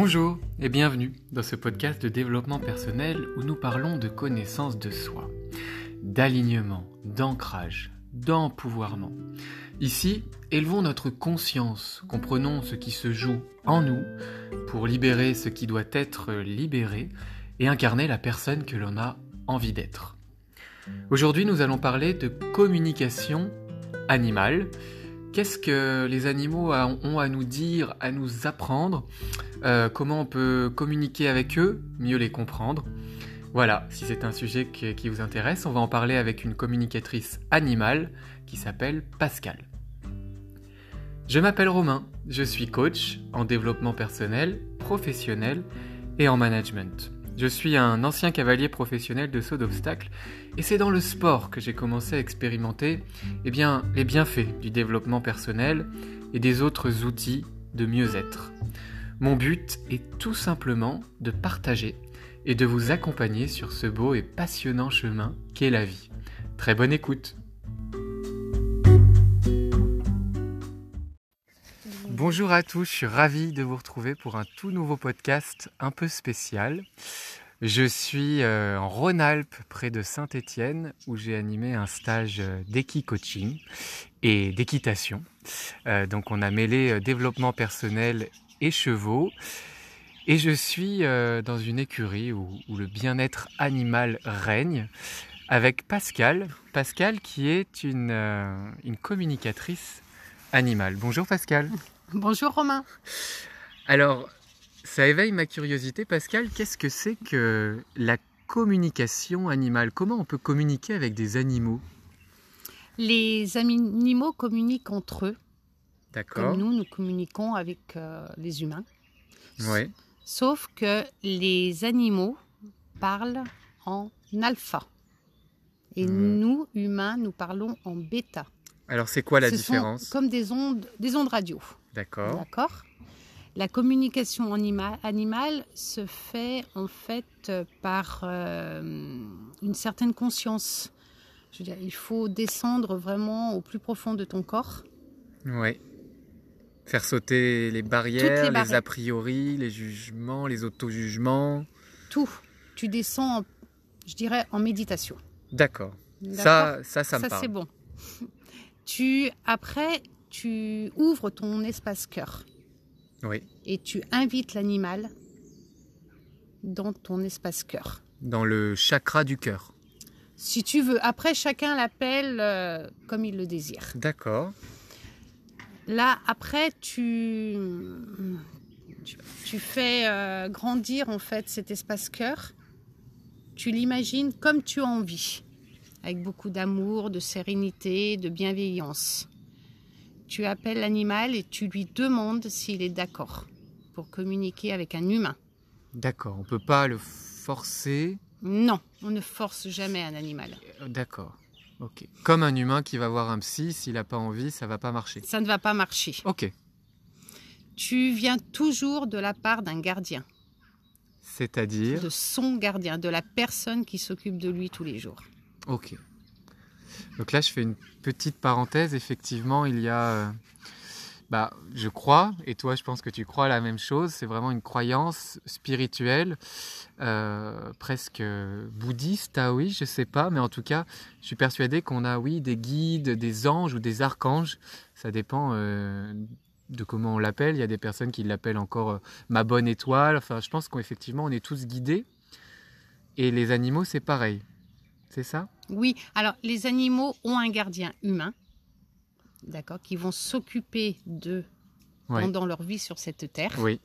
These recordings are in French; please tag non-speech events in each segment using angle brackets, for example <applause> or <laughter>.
Bonjour et bienvenue dans ce podcast de développement personnel où nous parlons de connaissance de soi, d'alignement, d'ancrage, d'empouvoirment. Ici, élevons notre conscience, comprenons ce qui se joue en nous pour libérer ce qui doit être libéré et incarner la personne que l'on a envie d'être. Aujourd'hui, nous allons parler de communication animale. Qu'est-ce que les animaux ont à nous dire, à nous apprendre euh, Comment on peut communiquer avec eux, mieux les comprendre Voilà, si c'est un sujet qui vous intéresse, on va en parler avec une communicatrice animale qui s'appelle Pascal. Je m'appelle Romain, je suis coach en développement personnel, professionnel et en management. Je suis un ancien cavalier professionnel de saut d'obstacles et c'est dans le sport que j'ai commencé à expérimenter eh les bienfaits du développement personnel et des autres outils de mieux-être. Mon but est tout simplement de partager et de vous accompagner sur ce beau et passionnant chemin qu'est la vie. Très bonne écoute Bonjour à tous, je suis ravi de vous retrouver pour un tout nouveau podcast un peu spécial. Je suis euh, en Rhône-Alpes, près de Saint-Étienne, où j'ai animé un stage euh, d'équi-coaching et d'équitation. Euh, donc on a mêlé développement personnel et chevaux. Et je suis dans une écurie où, le bien-être animal règne avec Pascal. Pascal qui est une communicatrice animale. Bonjour Pascal. Bonjour Romain. Alors, ça éveille ma curiosité, Pascal. Qu'est-ce que c'est que la communication animale? Comment on peut communiquer avec des animaux? Les animaux communiquent entre eux. D'accord. Comme nous, nous communiquons avec euh, les humains. Oui. Sauf que les animaux parlent en alpha. Et Hmm. nous, humains, nous parlons en bêta. Alors, c'est quoi la Ce différence? sont comme des ondes, des ondes radio. D'accord. D'accord La communication anima- animale se fait en fait par euh, une certaine conscience. Je veux dire, il faut descendre vraiment au plus profond de ton corps. Oui. Faire sauter les barrières, les a priori, les jugements, les auto-jugements. Tout. Tu descends, en- je dirais, en méditation. D'accord. Ça, ça, ça me Ça, c'est bon. <laughs> Tu, après, tu ouvres ton espace cœur Oui. et tu invites l'animal dans ton espace cœur. Dans le chakra du cœur. Si tu veux. Après, chacun l'appelle euh, comme il le désire. D'accord. Là, après, tu, tu, fais euh, grandir en fait cet espace cœur. Tu l'imagines comme tu as envie, avec beaucoup d'amour, de sérénité, de bienveillance. Tu appelles l'animal et tu lui demandes s'il est d'accord pour communiquer avec un humain. D'accord. On peut pas le forcer? Non, on ne force jamais un animal. Euh, D'accord. Ok. Comme un humain qui va voir un psy, s'il n'a pas envie, ça va pas marcher. Ça ne va pas marcher. Ok. Tu viens toujours de la part d'un gardien. C'est-à-dire? de son gardien, de la personne qui s'occupe de lui tous les jours. Ok. Donc là, je fais une petite parenthèse. Effectivement, il y a, euh, bah, je crois, et toi, je pense que tu crois la même chose. C'est vraiment une croyance spirituelle, euh, presque bouddhiste, ah oui, je sais pas, mais en tout cas, je suis persuadé qu'on a, oui, des guides, des anges ou des archanges. Ça dépend. euh, de comment on l'appelle, il y a des personnes qui l'appellent encore ma bonne étoile. Enfin, je pense qu'effectivement, on est tous guidés. Et les animaux, c'est pareil. C'est ça? Oui, alors les animaux ont un gardien humain, d'accord, qui vont s'occuper d'eux pendant leur vie sur cette terre. Oui.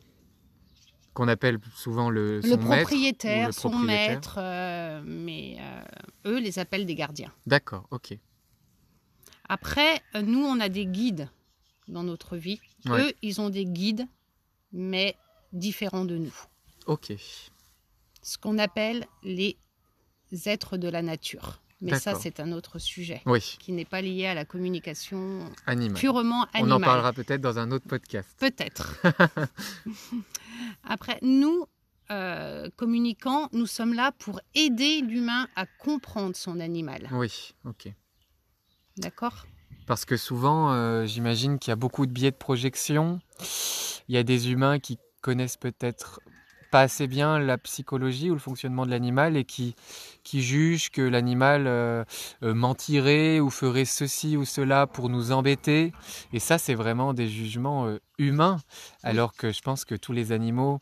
Qu'on appelle souvent le, Le maître propriétaire, le son propriétaire. maître, euh, mais euh, eux les appellent des gardiens. D'accord, ok. Après, euh, nous, on a des guides dans notre vie. Eux, ils ont des guides, mais différents de nous. Ok. Ce qu'on appelle les êtres de la nature. Mais ça, c'est un autre sujet. Oui, qui n'est pas lié à la communication purement On animale. en parlera peut-être dans un autre podcast. Peut-être. <laughs> <laughs> Après, nous, euh, communicants, nous sommes là pour aider l'humain à comprendre son animal. Oui, ok. D'accord? Parce que souvent, euh, j'imagine qu'il y a beaucoup de biais de projection. Il y a des humains qui connaissent peut-être pas assez bien la psychologie ou le fonctionnement de l'animal et qui, qui jugent que l'animal euh, euh, mentirait ou ferait ceci ou cela pour nous embêter. Et ça, c'est vraiment des jugements euh, humains, alors que je pense que tous les animaux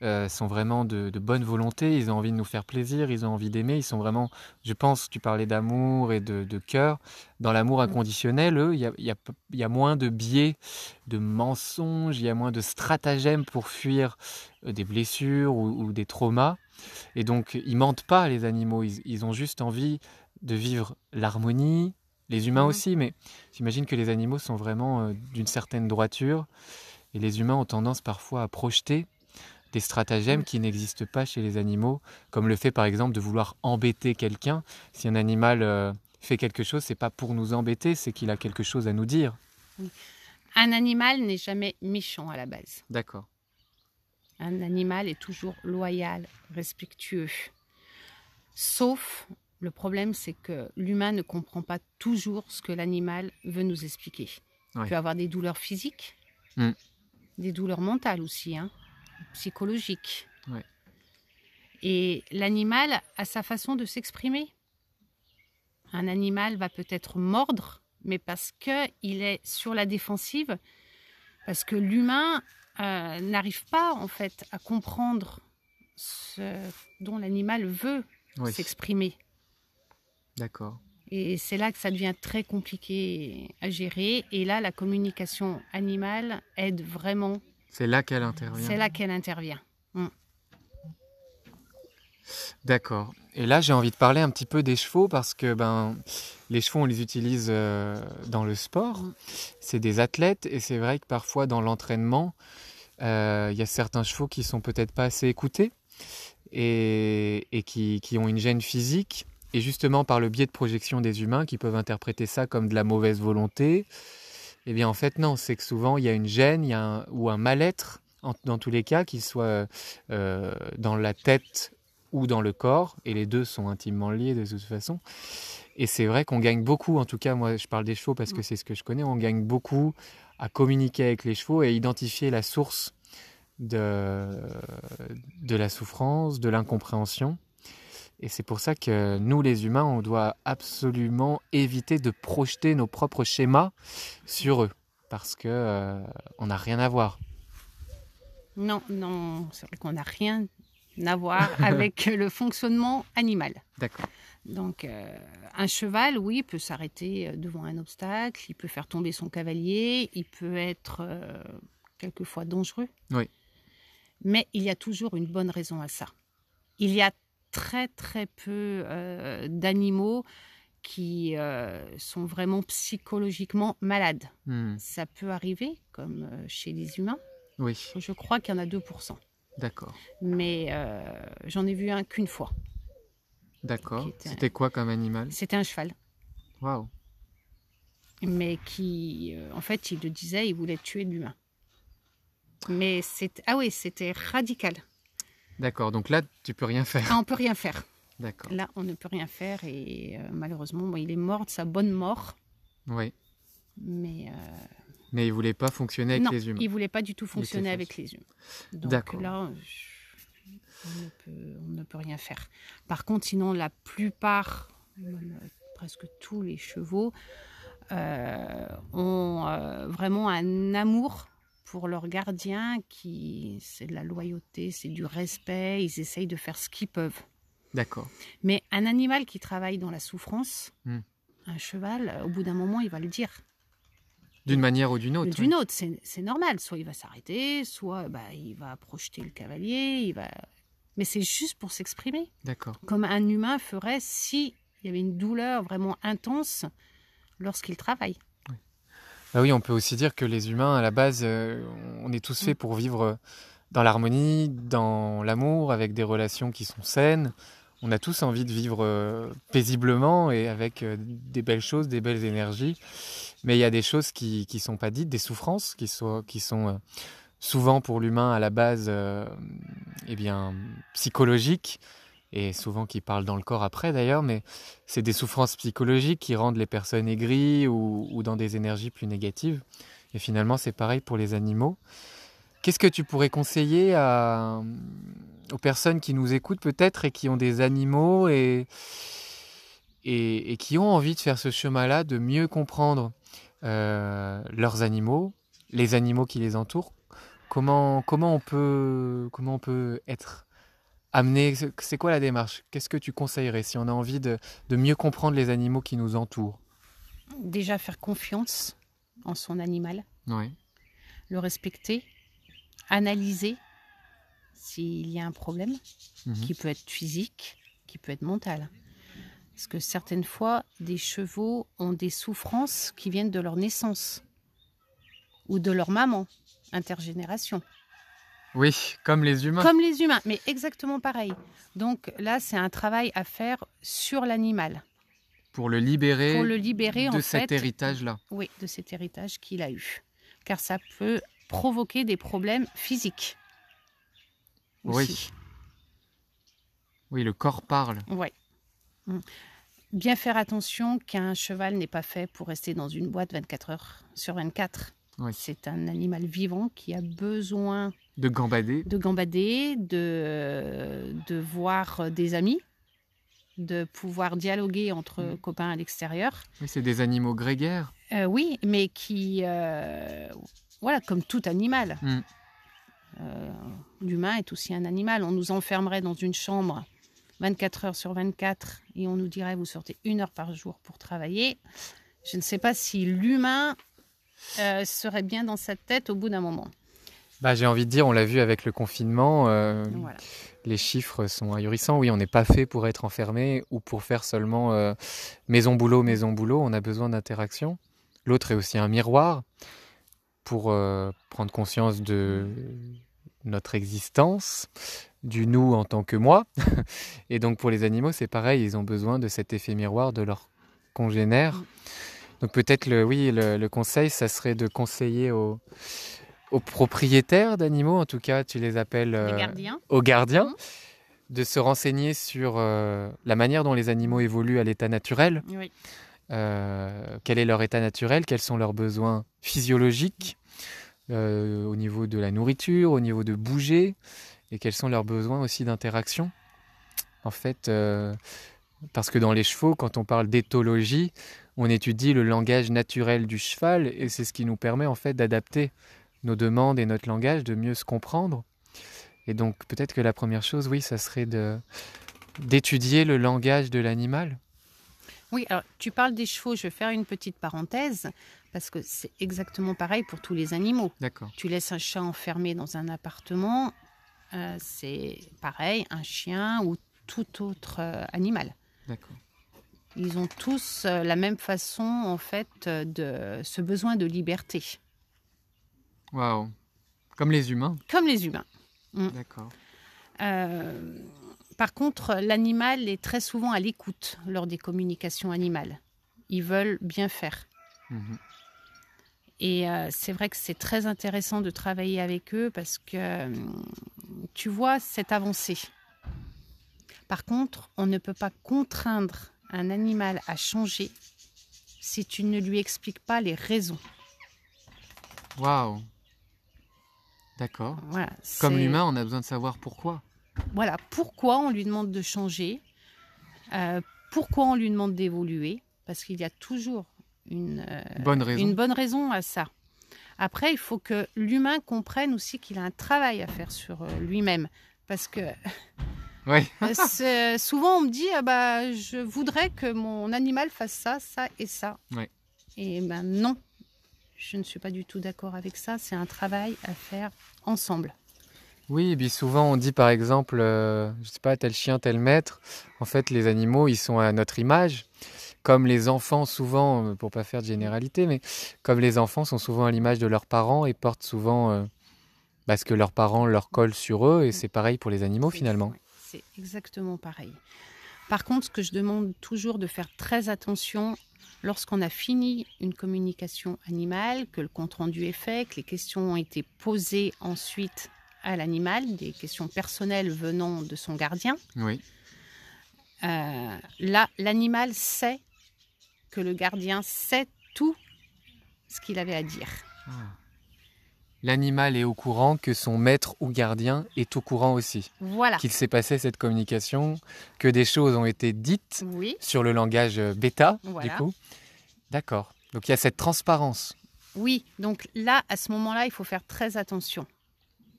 sont vraiment de, bonne volonté, ils ont envie de nous faire plaisir, ils ont envie d'aimer, ils sont vraiment, je pense, tu parlais d'amour et de, de cœur, dans l'amour inconditionnel, il y a, y, a, y a, moins de biais, de mensonges, il y a moins de stratagèmes pour fuir des blessures ou, ou des traumas. Et donc, ils mentent pas, les animaux. Ils, ont juste envie de vivre l'harmonie, les humains mmh. aussi, mais j'imagine que les animaux sont vraiment euh, d'une certaine droiture. Et les humains ont tendance parfois à projeter des stratagèmes mmh. qui n'existent pas chez les animaux, comme le fait par exemple de vouloir embêter quelqu'un. Si un animal euh, fait quelque chose, c'est pas pour nous embêter, c'est qu'il a quelque chose à nous dire. Un animal n'est jamais méchant à la base. D'accord. Un animal est toujours loyal, respectueux. Sauf, le problème, c'est que l'humain ne comprend pas toujours ce que l'animal veut nous expliquer. Il peut avoir des douleurs physiques, mm. des douleurs mentales aussi, hein, psychologiques. Et l'animal a sa façon de s'exprimer. Un animal va peut-être mordre, mais parce qu'il est sur la défensive, parce que l'humain euh, n'arrive pas en fait à comprendre ce dont l'animal veut s'exprimer. D'accord. Et c'est là que ça devient très compliqué à gérer. Et là, la communication animale aide vraiment. C'est là qu'elle intervient. C'est là qu'elle intervient. Mm. D'accord. Et là, j'ai envie de parler un petit peu des chevaux parce que ben, les chevaux, on les utilise euh, dans le sport. Mm. C'est des athlètes et c'est vrai que parfois dans l'entraînement, euh, il y a certains chevaux qui sont peut-être pas assez écoutés et, qui, ont une gêne physique. Et justement, par le biais de projection des humains qui peuvent interpréter ça comme de la mauvaise volonté, eh bien en fait non, c'est que souvent il y a une gêne y a ou un mal-être, dans tous les cas, qu'il soit euh, dans la tête ou dans le corps, et les deux sont intimement liés de toute façon. Et c'est vrai qu'on gagne beaucoup, en tout cas moi je parle des chevaux parce que c'est ce que je connais, on gagne beaucoup à communiquer avec les chevaux et identifier la source de, de la souffrance, de l'incompréhension. Et c'est pour ça que nous, les humains, on doit absolument éviter de projeter nos propres schémas sur eux, parce que euh, on n'a rien à voir. Non, non, c'est vrai qu'on n'a rien à voir <laughs> avec le fonctionnement animal. D'accord. Donc, euh, un cheval, oui, peut s'arrêter euh, devant un obstacle, il peut faire tomber son cavalier, il peut être euh, quelquefois dangereux. Oui. Mais il y a toujours une bonne raison à ça. Il y a très très peu d'animaux qui sont vraiment psychologiquement malades. Hmm. Ça peut arriver, comme chez les humains. Oui. Je crois qu'il y en a 2%. D'accord. Mais j'en ai vu un qu'une fois. D'accord. C'était quoi comme animal? C'était un cheval. Waouh. Mais qui, euh, en fait, il le disait, il voulait tuer l'humain. Mais c'est ah oui, c'était radical. D'accord. Donc là, tu peux rien faire. Ah, on peut rien faire. <laughs> D'accord. Là, on ne peut rien faire et euh, malheureusement, il est mort de sa bonne mort. Oui. Mais. Euh, Mais il voulait pas fonctionner avec les humains. Il voulait pas du tout fonctionner avec les humains. Donc là, on ne, peut, rien faire. Par contre, sinon, la plupart, presque tous les chevaux, euh, ont euh, vraiment un amour pour leur gardien qui c'est de la loyauté, c'est du respect, ils essayent de faire ce qu'ils peuvent. D'accord. Mais un animal qui travaille dans la souffrance, hmm. un cheval, au bout d'un moment, il va le dire. D'une manière ou d'une autre. D'une autre, c'est normal. Soit il va s'arrêter, soit bah, il va projeter le cavalier, il va mais c'est juste pour s'exprimer. D'accord. Comme un humain ferait si il y avait une douleur vraiment intense lorsqu'il travaille. Oui. Bah oui, on peut aussi dire que les humains, à la base, euh, on est tous faits mm. pour vivre dans l'harmonie, dans l'amour, avec des relations qui sont saines. On a tous envie de vivre euh, paisiblement et avec euh, des belles choses, des belles énergies. Mais il y a des choses qui ne sont pas dites, des souffrances qui sont, qui sont souvent pour l'humain à la base euh, eh bien psychologique et souvent qui parle dans le corps après d'ailleurs mais c'est des souffrances psychologiques qui rendent les personnes aigries ou, dans des énergies plus négatives. Et finalement c'est pareil pour les animaux. Qu'est-ce que tu pourrais conseiller à, aux personnes qui nous écoutent peut-être et qui ont des animaux et, et, qui ont envie de faire ce chemin-là, de mieux comprendre? Euh, leurs animaux, les animaux qui les entourent Comment, comment, on, peut, comment on peut être amené? C'est quoi la démarche? Qu'est-ce que tu conseillerais si on a envie de, de mieux comprendre les animaux qui nous entourent? Déjà faire confiance en son animal. Oui. Le respecter, analyser s'il y a un problème, mhm. qui peut être physique, qui peut être mental. Parce que certaines fois, des chevaux ont des souffrances qui viennent de leur naissance ou de leur maman, intergénération. Oui, comme les humains. Comme les humains, mais exactement pareil. Donc là, c'est un travail à faire sur l'animal. Pour le libérer, Pour le libérer de cet héritage-là. Oui, de cet héritage qu'il a eu. Car ça peut provoquer des problèmes physiques. Oui. Oui, le corps parle. Oui. Bien faire attention qu'un cheval n'est pas fait pour rester dans une boîte 24 heures sur 24. C'est un animal vivant qui a besoin de gambader, de gambader, de, de voir des amis, de pouvoir dialoguer entre mm. copains à l'extérieur. Oui, c'est des animaux grégaires. Euh, oui, mais qui, euh, voilà, comme tout animal. Mm. Euh, l'humain est aussi un animal. On nous enfermerait dans une chambre 24 heures sur 24 et on nous dirait vous sortez une heure par jour pour travailler. Je ne sais pas si l'humain euh, serait bien dans sa tête au bout d'un moment. Bah, J'ai envie de dire, on l'a vu avec le confinement, euh, les chiffres sont ahurissants. Oui, on n'est pas fait pour être enfermé ou pour faire seulement maison-boulot, maison-boulot. On a besoin d'interaction. L'autre est aussi un miroir pour prendre conscience de notre existence, du nous en tant que moi. <laughs> Et donc pour les animaux, c'est pareil, ils ont besoin de cet effet miroir de leur congénère. Mm. Donc peut-être le oui, le, conseil, ça serait de conseiller aux, propriétaires d'animaux, en tout cas, tu les appelles euh, gardiens. aux gardiens, mm. de se renseigner sur euh, la manière dont les animaux évoluent à l'état naturel. Euh, quel est leur état naturel, quels sont leurs besoins physiologiques, euh, au niveau de la nourriture, au niveau de bouger, et quels sont leurs besoins aussi d'interaction? En fait, euh, parce que dans les chevaux, quand on parle d'éthologie, on étudie le langage naturel du cheval, et c'est ce qui nous permet en fait d'adapter nos demandes et notre langage, de mieux se comprendre. Et donc peut-être que la première chose, oui, ça serait de d'étudier le langage de l'animal. Oui, alors tu parles des chevaux, je vais faire une petite parenthèse. Parce que c'est exactement pareil pour tous les animaux. D'accord. Tu laisses un chat enfermé dans un appartement, euh, c'est pareil, un chien ou tout autre euh, animal. D'accord. Ils ont tous euh, la même façon, en fait, de ce besoin de liberté. Waouh. Comme les humains. Comme les humains. Mm. D'accord. par contre, l'animal est très souvent à l'écoute lors des communications animales. Ils veulent bien faire. Mhm. Et euh, c'est vrai que c'est très intéressant de travailler avec eux parce que euh, tu vois cette avancée. Par contre, on ne peut pas contraindre un animal à changer si tu ne lui expliques pas les raisons. Waouh D'accord. Comme l'humain, on a besoin de savoir pourquoi. Voilà, pourquoi on lui demande de changer, euh, pourquoi on lui demande d'évoluer, parce qu'il y a toujours une, euh, bonne raison. une bonne raison à ça. Après, il faut que l'humain comprenne aussi qu'il a un travail à faire sur euh, lui-même. Parce que oui. <laughs> Euh, souvent on me dit ah bah, je voudrais que mon animal fasse ça, ça et ça. Oui. Et ben non, je ne suis pas du tout d'accord avec ça. C'est un travail à faire ensemble. Oui, et puis souvent on dit par exemple, je je sais pas, tel chien, tel maître. En fait, les animaux, ils sont à notre image comme les enfants souvent, euh, pour pas faire de généralité, mais comme les enfants sont souvent à l'image de leurs parents et portent souvent euh, parce que leurs parents leur collent sur eux, et c'est pareil pour les animaux finalement. C'est exactement pareil. Par contre, ce que je demande toujours de faire très attention lorsqu'on a fini une communication animale, que le compte-rendu est fait, que les questions ont été posées ensuite à l'animal, des questions personnelles venant de son gardien. Oui. Euh, là, l'animal sait que le gardien sait tout ce qu'il avait à dire. Ah. l'animal est au courant que son maître ou gardien est au courant aussi. Voilà. Qu'il s'est passé cette communication, que des choses ont été dites Oui, sur le langage euh, bêta, Voilà. du coup. D'accord. Donc il y a cette transparence. oui. Donc là, à ce moment-là, il faut faire très attention.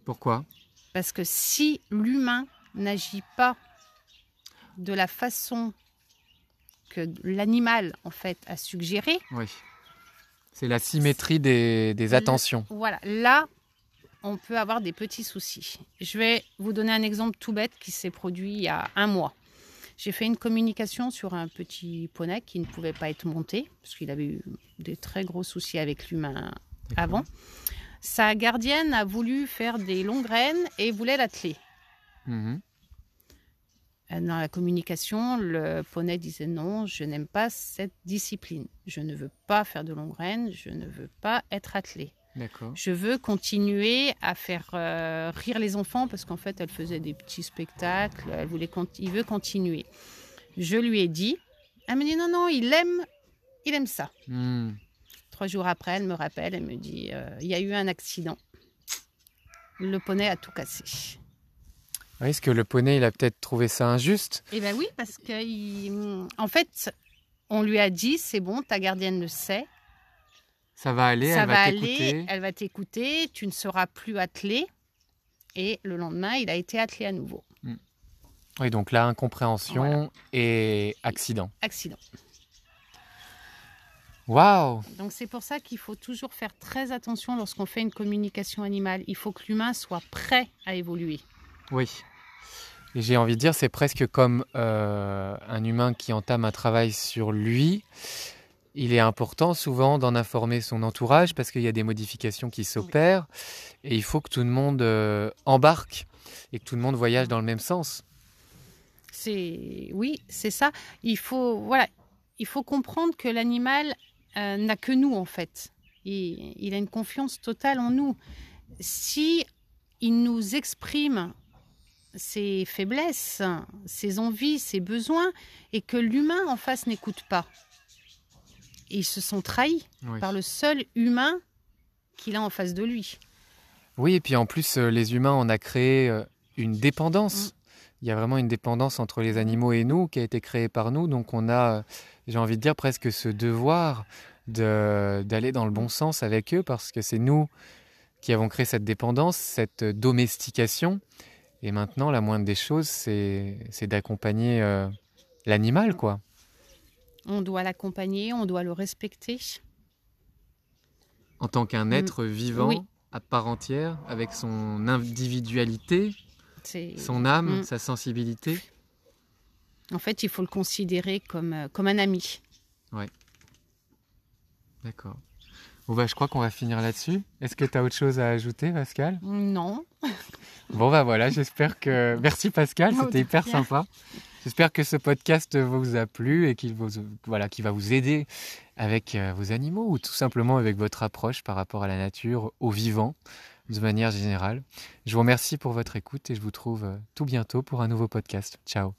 Pourquoi? Parce que si l'humain n'agit pas de la façon que l'animal, en fait, a suggéré, Oui. C'est la symétrie des, des attentions. voilà, là, on peut avoir des petits soucis. Je vais vous donner un exemple tout bête qui s'est produit il y a un mois. J'ai fait une communication sur un petit poney qui ne pouvait pas être monté, parce qu'il avait eu des très gros soucis avec l'humain avant. Sa gardienne a voulu faire des longues graines et voulait l'atteler. Mhm. Euh, Dans la communication, le poney disait non, je n'aime pas cette discipline. Je ne veux pas faire de longues graines, je ne veux pas être attelé. D'accord. Je veux continuer à faire euh, rire les enfants parce qu'en fait, elle faisait des petits spectacles, elle voulait il veut continuer. Je lui ai dit, elle me dit non, non, il aime, il aime ça. Hmm. Trois jours après, elle me rappelle, elle me dit, euh, il y a eu un accident. Le poney a tout cassé. Oui, Est-ce que le poney, il a peut-être trouvé ça injuste Eh bien oui, parce que il- en fait, on lui a dit, c'est bon, ta gardienne le sait, Ça va aller, ça elle va, va aller, t'écouter. elle va t'écouter, tu ne seras plus attelé. Et le lendemain, il a été attelé à nouveau. Oui, donc là, incompréhension et accident. Accident. Waouh Donc c'est pour ça qu'il faut toujours faire très attention lorsqu'on fait une communication animale. Il faut que l'humain soit prêt à évoluer. Oui. Et j'ai envie de dire, c'est presque comme euh, un humain qui entame un travail sur lui. Il est important souvent d'en informer son entourage parce qu'il y a des modifications qui s'opèrent et il faut que tout le monde euh, embarque et que tout le monde voyage dans le même sens. C'est oui, c'est ça. Il faut voilà, il faut comprendre que l'animal euh, n'a que nous en fait. Il, il a une confiance totale en nous. Si il nous exprime ses faiblesses, ses envies, ses besoins, et que l'humain en face n'écoute pas, ils se sont trahis Oui. par le seul humain qu'il a en face de lui. Oui, et puis en plus, euh, les humains, on a créé euh, une dépendance. Il y a vraiment une dépendance entre les animaux et nous qui a été créée par nous. Donc on a, euh, j'ai envie de dire, presque ce devoir de- d'aller dans le bon sens avec eux parce que c'est nous qui avons créé cette dépendance, cette domestication. Et maintenant, la moindre des choses, c'est d'accompagner euh, l'animal, quoi. On doit l'accompagner, on doit le respecter. En tant qu'un Mm. être vivant Oui. à part entière, avec son individualité, son âme, Mm. sa sensibilité. En fait, il faut le considérer comme, euh, comme un ami. D'accord. Bon bah je crois qu'on va finir là-dessus. Est-ce que tu as autre chose à ajouter Pascal? Non. Bon bah voilà, j'espère que... Merci Pascal, c'était hyper sympa. J'espère que ce podcast vous a plu et qu'il vous... voilà, qu'il va vous aider avec euh, vos animaux ou tout simplement avec votre approche par rapport à la nature, au vivant, de manière générale. Je vous remercie pour votre écoute et je vous trouve euh, tout bientôt pour un nouveau podcast. Ciao